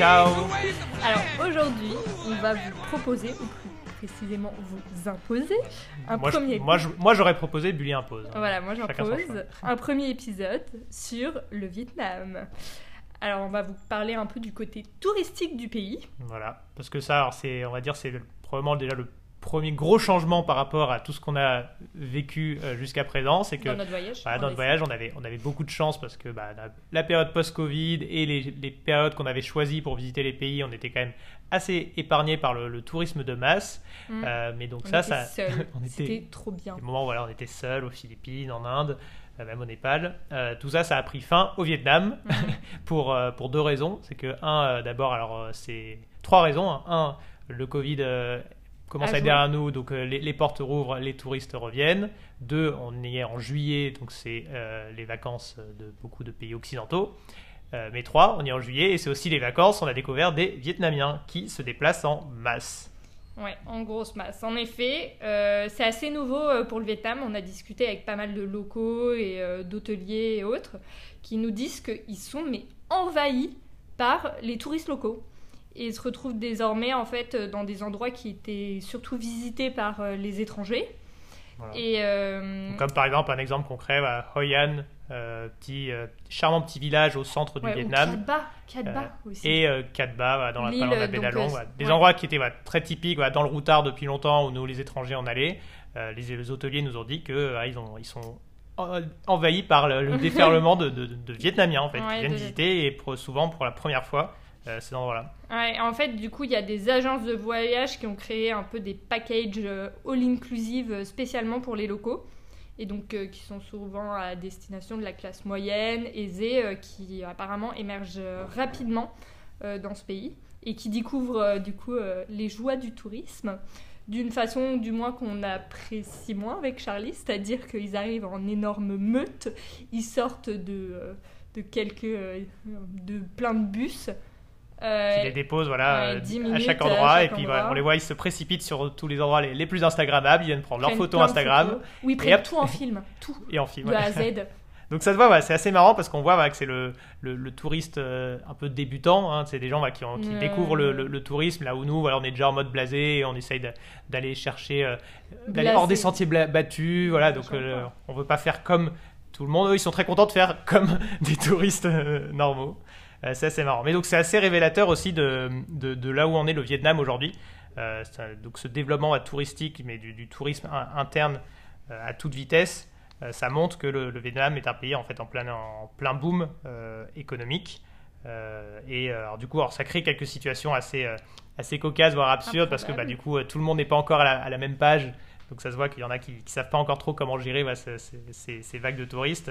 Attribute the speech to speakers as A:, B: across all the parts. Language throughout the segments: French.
A: Ciao
B: Alors aujourd'hui, on va vous proposer, ou plus précisément vous imposer, un
A: Moi, je-
B: premier
A: moi, je- moi, j'aurais proposé Bully impose.
B: Voilà, moi j'impose un premier épisode sur le Vietnam. Alors on va vous parler un peu du côté touristique du pays.
A: Voilà, parce que ça, alors, c'est, on va dire, c'est le- probablement déjà le premier gros changement par rapport à tout ce qu'on a vécu euh, jusqu'à présent, c'est que
B: dans notre voyage.
A: Voilà,
B: on
A: dans notre voyage, on avait, on avait beaucoup de chance parce que bah, la, période post-Covid et les, les périodes qu'on avait choisies pour visiter les pays, on était quand même assez épargnés par le, le tourisme de masse.
B: Mm.
A: Euh, mais donc
B: On
A: ça, ça, on était-
B: trop bien.
A: des moments où voilà, on était seuls aux Philippines, en Inde, euh, même au Népal. Euh, tout ça, ça a pris fin au Vietnam
B: Mhm.
A: pour, euh, pour deux raisons. C'est que, un, euh, d'abord, alors c'est trois raisons. hein. Un, le Covid commence à être derrière nous, donc euh, les, les portes rouvrent, les touristes reviennent. Deux, on est en juillet, donc c'est euh, les vacances de beaucoup de pays occidentaux. Euh, mais trois, on est en juillet et c'est aussi les vacances. On a découvert des Vietnamiens qui se déplacent en masse.
B: Ouais, en grosse masse. En effet, c'est assez nouveau pour le Vietnam. On a discuté avec pas mal de locaux et d'hôteliers et autres qui nous disent qu'ils sont mais envahis par les touristes locaux. Et se retrouvent désormais en fait euh, dans des endroits qui étaient surtout visités par euh, les étrangers.
A: Voilà.
B: Et euh,
A: Comme par exemple un exemple concret, voilà, Hoi An, euh, petit, charmant petit village au centre du
B: ouais, ou
A: Vietnam,
B: Cat Ba, Cat Ba aussi.
A: et euh, Cat Ba, voilà, dans la, de la baie d'Along, des
B: ouais.
A: endroits qui étaient très typiques dans le routard depuis longtemps où nous les étrangers en allaient. Les, les hôteliers nous ont dit que ils, ont, ils sont en- envahis par le, le déferlement de, de- de Vietnamiens en fait,
B: Ouais,
A: qui viennent
B: de-
A: visiter et pour- souvent pour la première fois euh, ces endroits-là.
B: En fait, du coup, il y a des agences de voyage qui ont créé un peu des packages euh, all-inclusive euh, spécialement pour les locaux. Et donc, euh, qui sont souvent à destination de la classe moyenne, aisée, qui apparemment émergent rapidement dans ce pays et qui découvrent du coup les joies du tourisme d'une façon du moins qu'on apprécie moins avec Charlie, c'est-à-dire qu'ils arrivent en énorme meute, ils sortent de, de plein de bus. Euh,
A: Qui les déposent voilà,
B: ouais,
A: euh,
B: 10
A: à chaque
B: à
A: endroit
B: chaque
A: et puis
B: endroit.
A: voilà, on les voit, ils se précipitent sur tous les endroits les, les plus Instagrammables, ils viennent prendre leurs photos Instagram
B: photos. Oui, ils
A: Et
B: prennent tout en film, tout,
A: et en film.
B: de A à Z.
A: Donc ça se voit, c'est assez marrant parce qu'on voit voilà, que c'est le, le, le touriste euh, un peu débutant. hein, c'est des gens voilà, qui, ont- qui
B: Ouais.
A: découvrent le, tourisme là où nous, on est déjà en mode blasé et on essaye d'aller chercher, euh, d'aller hors des sentiers battus. Voilà, donc euh, on veut pas faire comme tout le monde. Eux, ils sont très contents de faire comme des touristes normaux. Euh, c'est assez marrant. Mais donc c'est assez révélateur aussi de, là où en est le Vietnam aujourd'hui. Euh, donc ce développement touristique, mais du, tourisme in- interne euh, à toute vitesse, ça montre que le, Vietnam est un pays en fait en plein, boom économique. Et alors, du coup, ça crée quelques situations assez, euh, cocasses, voire absurdes, parce que bah, du coup, tout le monde n'est pas encore à la, même page. Donc ça se voit qu'il y en a qui ne savent pas encore trop comment gérer ces, ces vagues de touristes.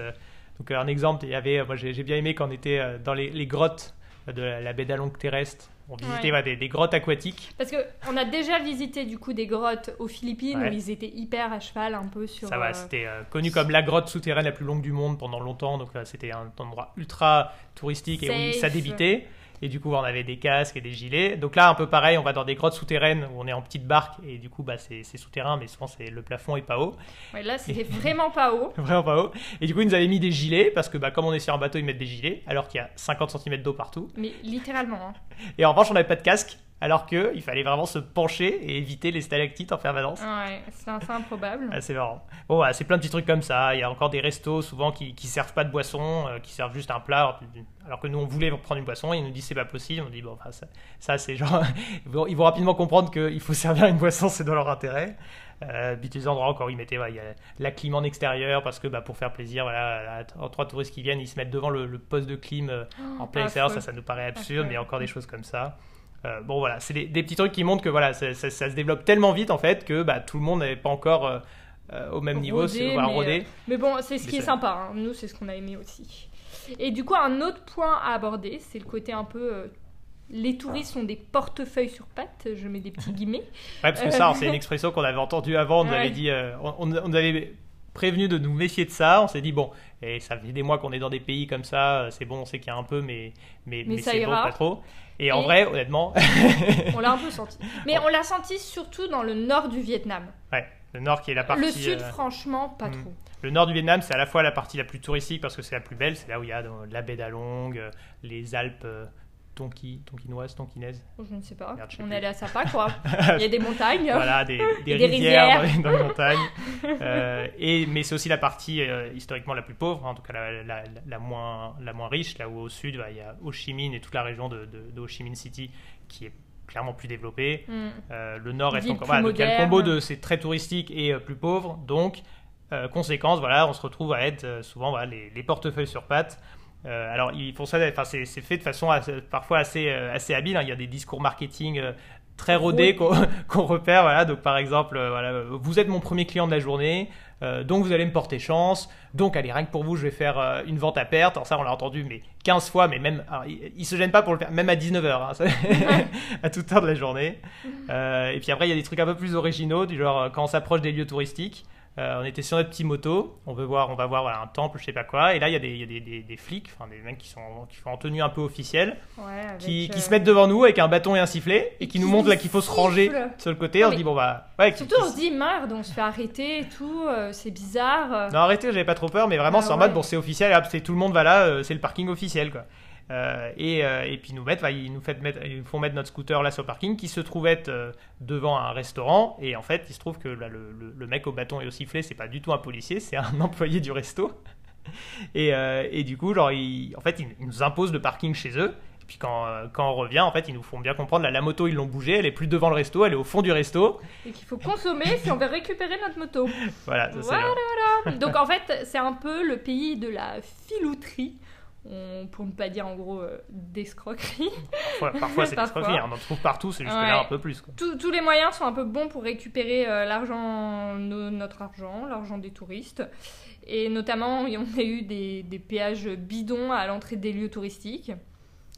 A: Donc euh, un exemple, il y avait, euh, moi j'ai j'ai bien aimé quand on était euh, dans les, les grottes de la, la baie d'Along terrestre. On visitait
B: Ouais.
A: des, des grottes aquatiques.
B: Parce qu'on a déjà visité du coup des grottes aux Philippines
A: Ouais.
B: où ils étaient hyper à cheval un peu sur.
A: Ça va,
B: euh,
A: c'était euh, connu comme la grotte souterraine la plus longue du monde pendant longtemps. Donc euh, c'était un endroit ultra touristique et où ça débitait. Et du coup, on avait des casques et des gilets. Donc là, un peu pareil, on va dans des grottes souterraines où on est en petite barque et du coup, bah, c'est souterrain, mais souvent c'est le plafond est pas haut,
B: ouais, là, c'était vraiment pas haut.
A: vraiment pas haut. Et du coup, ils nous avaient mis des gilets parce que bah, comme on est sur un bateau, ils mettent des gilets alors qu'il y a 50 cm d'eau partout.
B: Mais littéralement. hein.
A: Et en revanche, on n'avait pas de casque alors qu'il fallait vraiment se pencher et éviter les stalactites en permanence.
B: Ouais, c'est assez improbable.
A: Ah, c'est marrant. Bon, voilà, c'est plein de petits trucs comme ça. Il y a encore des restos souvent qui, qui servent pas de boisson, euh, qui servent juste un plat. Alors, que nous, on voulait prendre une boisson, et ils nous disent c'est pas possible. On dit bon, enfin, ça, ça, c'est genre. ils vont- rapidement comprendre qu'il faut servir une boisson, c'est dans leur intérêt. Euh, puis des endroits encore, ils mettaient voilà, il y a la clim en extérieur parce que bah, pour faire plaisir, voilà, trois touristes qui viennent, ils se mettent devant le, le poste de clim euh, en plein extérieur. Ça, ça nous paraît absurde, mais il y a encore des choses comme ça. Euh, bon voilà, c'est des, des petits trucs qui montrent que voilà, ça, ça- ça se développe tellement vite en fait que bah, tout le monde n'est pas encore euh, euh, au même niveau, c'est voilà,
B: mais,
A: rodé.
B: Mais bon, c'est ce
A: Mais
B: qui est sympa. hein. Nous, c'est ce qu'on a aimé aussi. Et du coup, un autre point à aborder, c'est le côté un peu. euh, les touristes ont des portefeuilles sur pattes, je mets des petits guillemets.
A: Ouais, parce que ça, c'est une expression qu'on avait entendue avant. On nous
B: Ouais.
A: avait dit, on, avait prévenu de nous méfier de ça. On s'est dit bon, et ça fait des mois qu'on est dans des pays comme ça. euh, C'est bon, on sait qu'il y a un peu, mais mais,
B: Mais
A: mais c'est bon, pas trop. Et, en vrai, honnêtement,
B: On l'a un peu senti. Mais on l'a senti surtout dans le nord du Vietnam.
A: ouais, le nord qui est la partie.
B: le sud,
A: euh,
B: franchement, pas
A: hmm.
B: trop.
A: Le nord du Vietnam, c'est à la fois la partie la plus touristique parce que c'est la plus belle, c'est là où il y a euh, la baie d'Along, les Alpes tonki, tonkinoise, tonkinaise.
B: Oh, Je ne sais pas.
A: Merde, je sais
B: On
A: plus.
B: est allé à Sapa, quoi. Il y a des montagnes.
A: voilà, des, des
B: des
A: rivières,
B: rivières.
A: Dans, les, dans les montagnes. Euh, et, mais c'est aussi la partie euh, historiquement la plus pauvre, en tout cas la, la- la moins, la moins riche, là où au sud, bah, il y a Ho Chi Minh et toute la région de, de- de Ho Chi Minh City qui est clairement plus développée.
B: Mm.
A: Euh, le nord reste encore. Voilà, donc il y a le combo de c'est très touristique et plus pauvre. Donc, conséquence, voilà, on se retrouve à être souvent voilà, les, les portefeuilles sur pattes. Euh, alors, ils font ça, enfin, c'est fait de façon assez- parfois assez, euh, assez habile. hein. Il y a des discours marketing euh, très rodés qu'on repère. Voilà. Donc, par exemple, voilà, vous êtes mon premier client de la journée, euh, donc vous allez me porter chance. Donc, allez, rien que pour vous, je vais faire euh, une vente à perte. Alors, ça, on l'a entendu, mais 15 fois, mais même, alors, ils, ils se gênent pas pour le faire, même à 19h, à toute heure de la journée. Et puis après, il y a des trucs un peu plus originaux, du genre quand on s'approche des lieux touristiques. Euh, on était sur notre petit moto, on veut voir, on va voir voilà, un temple, je sais pas quoi, et là il y a des, y a des, des- des flics, enfin des mecs qui sont, qui sont en tenue un peu officielle,
B: Ouais, avec,
A: qui, qui
B: euh,
A: se mettent devant nous avec un bâton et un sifflet, et
B: et
A: qui
B: qui
A: nous montrent là qu'il faut se ranger sur le côté.
B: Non,
A: on se dit bon bah ouais.
B: Surtout, on se dit merde, on se fait arrêter et tout, euh, c'est bizarre.
A: Non arrêtez, j'avais pas trop peur, mais vraiment
B: Ah
A: c'est en
B: ouais.
A: mode bon c'est officiel, c'est tout le monde va là, euh, c'est le parking officiel quoi. Euh, et, euh, et puis nous mettent, bah, ils nous fait mettre, ils nous font mettre notre scooter là sur le parking qui se trouve être euh, devant un restaurant et en fait il se trouve que là, le, le- le mec au bâton et au sifflet c'est pas du tout un policier, c'est un employé du resto. Et, euh, et du coup genre il- en fait ils, ils nous imposent le parking chez eux. Et puis quand, quand on revient en fait ils nous font bien comprendre là, la moto ils l'ont bougée, elle est plus devant le resto, elle est au fond du resto.
B: Et qu'il faut consommer si on veut récupérer notre moto.
A: Voilà, ça,
B: Voilà. Donc en fait, c'est un peu le pays de la filouterie. On- pour ne pas dire en gros euh, d'escroquerie.
A: parfois, parfois c'est
B: Parfois.
A: l'escroquerie, hein, on en trouve partout, c'est juste que
B: Ouais.
A: là un peu plus quoi.
B: Tous- tous les moyens sont un peu bons pour récupérer euh, l'argent, no- notre argent, l'argent des touristes. Et notamment, on a eu des, des péages bidons à l'entrée des lieux touristiques.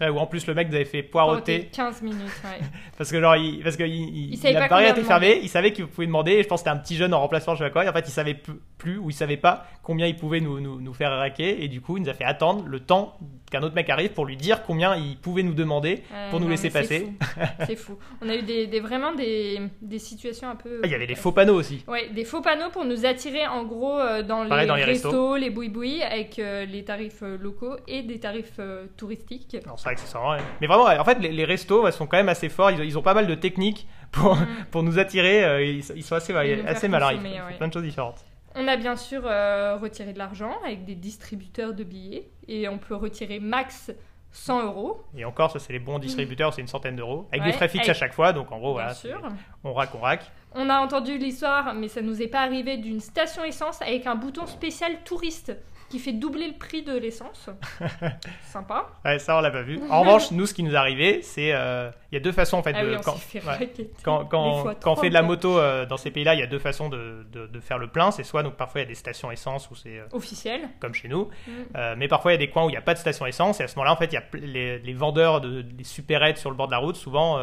A: Ouais, ou en plus le mec avait fait poireauter
B: 15 minutes, ouais.
A: parce que genre il, parce que il, il-
B: Il savait
A: la
B: pas
A: barrière était fermée, il savait qu'il pouvait demander et je pense que c'était un petit jeune en remplacement je sais pas quoi et en fait il savait plus ou il savait pas combien il pouvait nous, nous, nous faire raquer et du coup il nous a fait attendre le temps qu'un autre mec arrive pour lui dire combien il pouvait nous demander
B: Euh,
A: pour nous
B: non,
A: laisser passer.
B: C'est fou. On a eu des, des- vraiment des, des situations un peu.
A: Ah, il y avait des faux panneaux aussi.
B: Ouais, des faux panneaux pour nous attirer en gros euh, dans,
A: Pareil
B: les
A: dans les
B: restos, les boui-boui, avec euh, les tarifs euh, locaux et des tarifs euh, touristiques.
A: Que c'est ça. Mais vraiment, en fait, les, les restos ouais, sont quand même assez forts. Ils, ont- ils ont pas mal de techniques pour,
B: Mm.
A: pour nous attirer. euh, ils, ils sont assez,
B: faire
A: assez malins. Ils font, ils
B: ouais.
A: plein de choses différentes.
B: On a bien sûr euh, retiré de l'argent avec des distributeurs de billets et on peut retirer max 100 euros,
A: Et encore, ça, c'est les bons distributeurs, c'est une centaine d'euros. Avec
B: Ouais,
A: des frais fixes
B: avec-
A: à chaque fois. Donc, en gros,
B: bien
A: voilà, c'est-
B: sûr.
A: on rack, on rack.
B: On a entendu l'histoire, mais ça nous est pas arrivé, d'une station essence avec un bouton spécial touriste qui fait doubler le prix de l'essence. Sympa.
A: Ouais, ça, on l'a pas vu. En revanche, nous, ce qui nous est arrivé, c'est. euh, Il y a deux façons, en fait,
B: Ah
A: de.
B: oui, on
A: quand,
B: fait
A: ouais. quand, on fait de la moto euh, dans ces pays-là, il y a deux façons de, de, de faire le plein. C'est soit, donc parfois, il y a des stations essence où c'est euh,
B: Officiel.
A: comme chez nous.
B: Mm.
A: Mais parfois, il y a des coins où il n'y a pas de station essence. Et à ce moment-là, en fait, il y a les, les vendeurs de, des supérettes sur le bord de la route, souvent,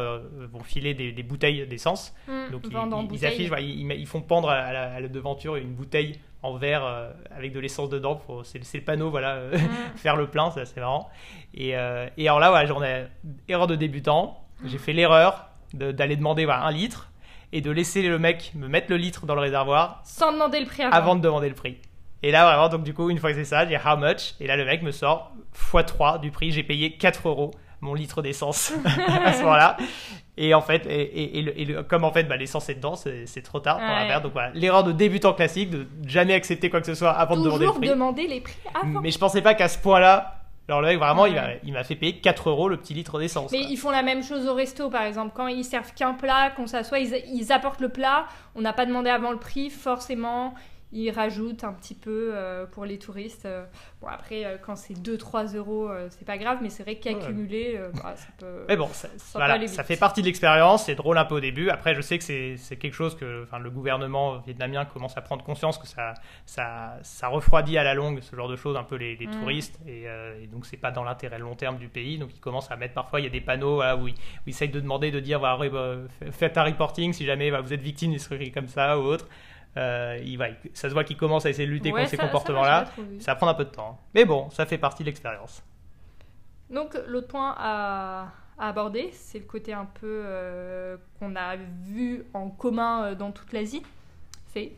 A: vont filer des, des bouteilles d'essence.
B: Mm.
A: Donc, ils, ils- ils
B: bouteille.
A: affichent, ils, ils font pendre à la, à la devanture une bouteille en verre euh, avec de l'essence dedans. C'est c'est le panneau, voilà, euh,
B: Mm.
A: faire le plein, c'est assez marrant. Et, euh, et alors là, voilà, j'en ai erreur de débutant. J'ai fait l'erreur de- d'aller demander voilà, un litre et de laisser le mec me mettre le litre dans le réservoir
B: Sans demander le prix avant.
A: avant de demander le prix. Et là, vraiment, donc du coup, une fois que c'est ça, j'ai how much? Et là, le mec me sort x3 du prix. J'ai payé 4 euros mon litre d'essence à ce moment-là. Et en fait, et, et- et le- et le- comme en fait, bah, l'essence est dedans, c'est c'est trop tard pour la faire. Donc voilà, l'erreur de débutant classique de jamais accepter quoi que ce soit avant de demander le
B: Toujours
A: prix.
B: demander les prix avant.
A: Mais je pensais pas qu'à ce point-là, alors le mec vraiment, il
B: Ouais.
A: m'a- il m'a fait payer 4 euros le petit litre d'essence.
B: Mais
A: quoi.
B: ils font la même chose au resto, par exemple. Quand ils servent qu'un plat, qu'on s'assoit, ils, ils apportent le plat. On n'a pas demandé avant le prix, forcément. Ils rajoutent un petit peu euh, pour les touristes. Euh, Bon, après, euh, quand c'est 2-3 euros, euh, c'est pas grave, mais c'est vrai qu'accumuler, bah, ça peut.
A: Mais bon, ça,
B: peut
A: voilà, ça fait partie de l'expérience, c'est drôle un peu au début. Après, je sais que c'est quelque chose que le gouvernement vietnamien commence à prendre conscience que ça, ça, ça refroidit à la longue ce genre de choses, un peu les, les
B: Mm.
A: touristes. Et, et donc, c'est pas dans l'intérêt long terme du pays. Donc, ils commencent à mettre parfois, il y a des panneaux voilà, où, ils, où ils essayent de demander, de dire voilà, bah, f- faites un reporting si jamais bah, vous êtes victime d'une comme ça ou autre. Euh, il, va- ça se voit qu'ils commencent à essayer de lutter
B: Ouais,
A: contre ces
B: ça-
A: comportements-là. Ça va prendre un peu de temps. Mais bon, ça fait partie de l'expérience.
B: Donc, l'autre point à, à aborder, c'est le côté un peu euh, qu'on a vu en commun euh, dans toute l'Asie. C'est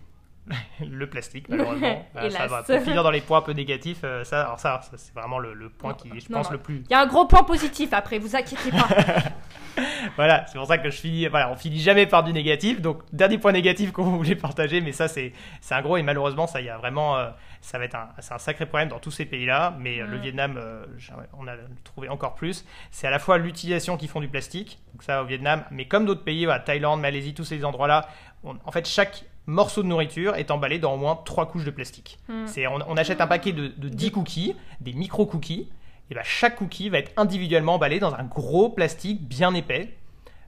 A: le plastique, malheureusement. Bah, ça va. Pour finir dans les points un peu négatifs, euh, ça, alors ça, ça, c'est vraiment le, le point
B: Non,
A: qui, je
B: non,
A: pense,
B: non.
A: le plus.
B: Il y a un gros point positif après, vous inquiétez pas.
A: Voilà, c'est pour ça que je finis. Voilà, on finit jamais par du négatif. Donc, dernier point négatif qu'on voulait partager, mais ça, c'est un gros et malheureusement, ça, y a vraiment. euh, ça va être un, un sacré problème dans tous ces pays-là. Mais euh, le. Vietnam, euh, on a trouvé encore plus. C'est à la fois l'utilisation qu'ils font du plastique, donc ça au Vietnam, mais comme d'autres pays, voilà, Thaïlande, Malaisie, tous ces endroits-là, en fait, chaque morceau de nourriture est emballé dans au moins trois couches de plastique.
B: Hmm.
A: C'est, on, on achète un paquet de, de 10 cookies, des micro-cookies, et ben chaque cookie va être individuellement emballé dans un gros plastique bien épais.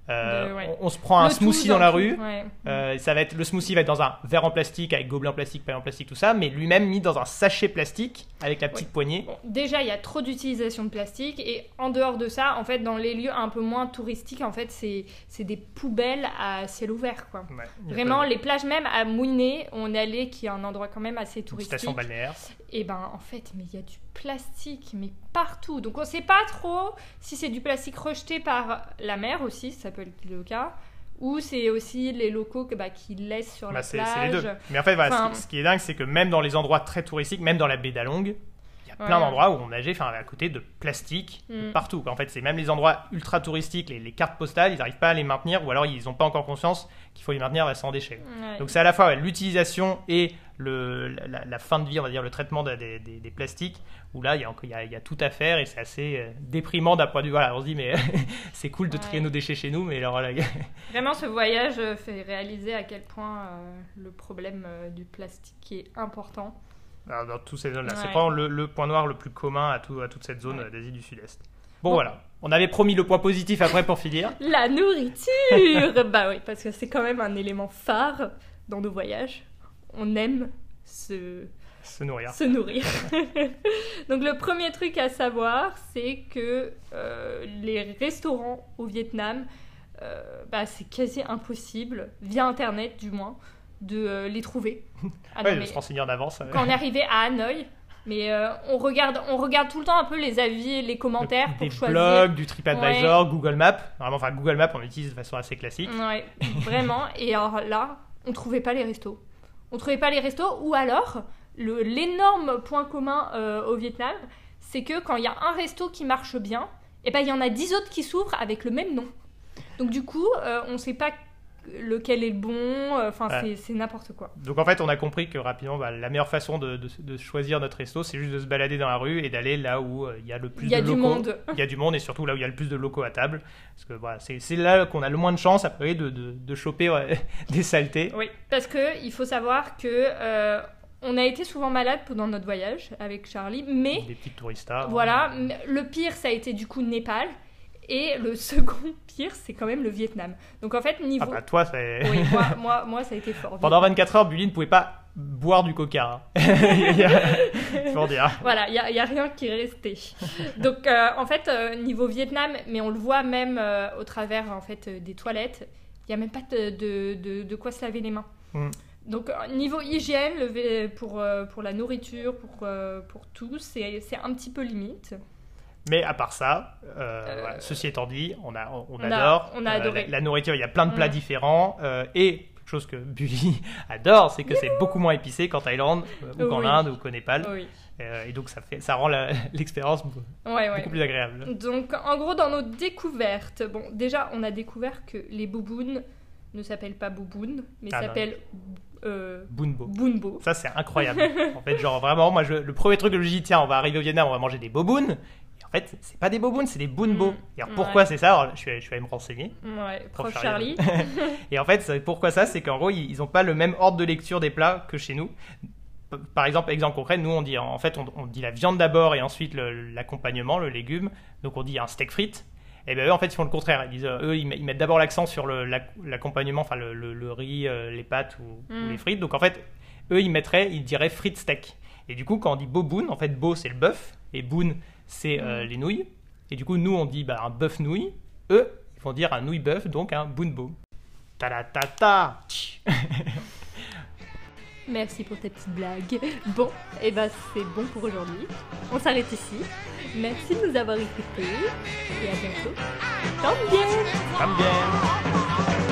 A: Euh,
B: De- ouais.
A: on, on se prend un
B: Le
A: smoothie dans la rue.
B: ouais.
A: euh, ça va être le smoothie va être dans un verre en plastique avec gobelet en plastique, paille en plastique, tout ça, mais lui-même mis dans un sachet plastique avec la petite poignée.
B: Bon, déjà, il y a trop d'utilisation de plastique et en dehors de ça, en fait, dans les lieux un peu moins touristiques, en fait, c'est c'est des poubelles à ciel ouvert, quoi. Vraiment, les plages même à Mouinet, on est allé, qui est un endroit quand même assez
A: une
B: touristique.
A: station balnéaire.
B: Et ben, en fait, mais il y a du plastique, mais partout. Donc, on sait pas trop si c'est du plastique rejeté par la mer aussi, ça peut être le cas, ou c'est aussi les locaux que, bah, qui laissent sur
A: Bah,
B: la plage.
A: c'est les deux. Mais en fait, voilà,
B: Enfin-
A: ce, ce qui est dingue, c'est que même dans les endroits très touristiques, même dans la baie d'Along, plein d'endroits où on nageait enfin, à côté de plastique
B: Mm.
A: partout. quoi. En fait, c'est même les endroits ultra touristiques, les, les cartes postales, ils n'arrivent pas à les maintenir, ou alors ils n'ont pas encore conscience qu'il faut les maintenir sans déchets.
B: Ouais.
A: Donc c'est à la fois ouais, l'utilisation et le, la, la fin de vie, on va dire, le traitement de- des, des- des plastiques, où là, il y a, encore- il y a- il y a tout à faire et c'est assez euh, déprimant d'un point de vue. Voilà, on se dit, mais c'est cool de
B: Ouais.
A: trier nos déchets chez nous, mais alors là,
B: Vraiment, ce voyage euh, fait réaliser à quel point euh, le problème euh, du plastique est important.
A: Alors, dans toutes ces zones-là, c'est vraiment le, le point noir le plus commun à, tout, à toute cette zone
B: Ouais.
A: d'Asie du Sud-Est. Bon,
B: Bon.
A: voilà, on avait promis le point positif après pour finir.
B: La nourriture Bah oui, parce que c'est quand même un élément phare dans nos voyages. On aime se,
A: Se nourrir.
B: se nourrir. Donc le premier truc à savoir, c'est que euh, les restaurants au Vietnam, euh, bah, c'est quasi impossible, via Internet du moins, de euh, les trouver. Ah non,
A: Ouais, de se renseigner en avance.
B: quand on est arrivé à Hanoï, mais euh, on, regarde, on regarde tout le temps un peu les avis les commentaires
A: des
B: pour choisir.
A: blogs, du TripAdvisor, Google Maps. Vraiment, enfin, Google Maps, on l'utilise de façon assez classique.
B: Ouais, vraiment. Et alors là, on trouvait pas les restos. On trouvait pas les restos, ou alors, l'énorme point commun euh, au Vietnam, c'est que quand il y a un resto qui marche bien, et ben il y en a 10 autres qui s'ouvrent avec le même nom. Donc du coup, euh, on sait pas lequel est le bon, euh, enfin
A: Ouais.
B: c'est- n'importe quoi.
A: Donc en fait, on a compris que rapidement, bah, la meilleure façon de, de- de choisir notre resto, c'est juste de se balader dans la rue et d'aller là où euh, il y a le plus
B: Il y a
A: de
B: du
A: locaux.
B: monde.
A: Il y a du monde et surtout là où il y a le plus de locaux à table. Parce que voilà, c'est là qu'on a le moins de chance après de, de, de choper ouais, des saletés.
B: Oui, parce que il faut savoir que euh, on a été souvent malade pendant notre voyage avec Charlie, mais
A: Des petites touristas.
B: Voilà, m- le pire, ça a été du coup Népal. Et le second pire, c'est quand même le Vietnam. Donc en fait, niveau.
A: Ah bah toi, c'est...
B: oui, moi, moi, moi, ça a été fort.
A: Pendant 24 heures, Bully ne pouvait pas boire du coca. hein. A- Faut dire.
B: Voilà, il n'y a, rien qui est resté. Donc euh, en fait, euh, niveau Vietnam, mais on le voit même euh, au travers en fait, des toilettes, il n'y a même pas de, de, de- de quoi se laver les mains.
A: Mm.
B: Donc niveau hygiène, le pour, pour la nourriture, pour, pour tout, c'est c'est un petit peu limite.
A: Mais à part ça, euh,
B: Euh,
A: voilà, ceci étant dit, on, a, on,
B: on a-
A: adore.
B: on a
A: Euh,
B: adoré.
A: la, la nourriture, il y a plein de plats
B: Mm.
A: différents. euh, et quelque chose que Bully adore, c'est que c'est beaucoup moins épicé qu'en Thaïlande, euh, ou qu'en
B: Oui.
A: Inde, ou qu'au Népal.
B: Oui.
A: Euh, et donc ça, fait, ça rend l'expérience beaucoup,
B: Ouais,
A: plus agréable.
B: Donc, en gros, dans nos découvertes, bon, déjà, on a découvert que les boubounes ne s'appellent pas boubounes, mais
A: Ah
B: s'appellent euh,
A: Bunbo.
B: boonbo.
A: Ça, c'est incroyable. en fait, genre vraiment, moi, je- le premier truc que je dis, tiens, on va arriver au Vietnam, on va manger des bobounes. Fait, c'est pas des bobounes, c'est des bunbo.
B: Mm.
A: Et alors, pourquoi
B: Ouais.
A: c'est ça Alors, je, suis, je suis allé me renseigner.
B: Ouais,
A: Prof
B: prof
A: Charlie.
B: Charlie.
A: Et en fait, pourquoi ça C'est qu'en gros, ils ils ont pas le même ordre de lecture des plats que chez nous. Par exemple, exemple concret, nous on dit en fait on, on dit la viande d'abord et ensuite l'accompagnement, le légume. Donc on dit un steak frites. Et ben eux en fait ils font le contraire. Ils disent eux ils, met- ils mettent d'abord l'accent sur l'accompagnement, enfin le, le- le riz, euh, les pâtes ou, ou
B: Mm.
A: les frites. Donc en fait eux ils mettraient, ils diraient frites steak. Et du coup quand on dit boboon, en fait bo c'est le bœuf et boon c'est euh,
B: Mm.
A: les nouilles. Et du coup nous on dit bah, un bœuf nouille. Eux ils vont dire un nouille bœuf donc un boonbo. Ta ta ta ta.
B: Merci pour ta petite blague. Bon, et ben c'est bon pour aujourd'hui. On s'arrête ici. Merci de nous avoir écoutés et à bientôt. Tant bien
A: Tam bien.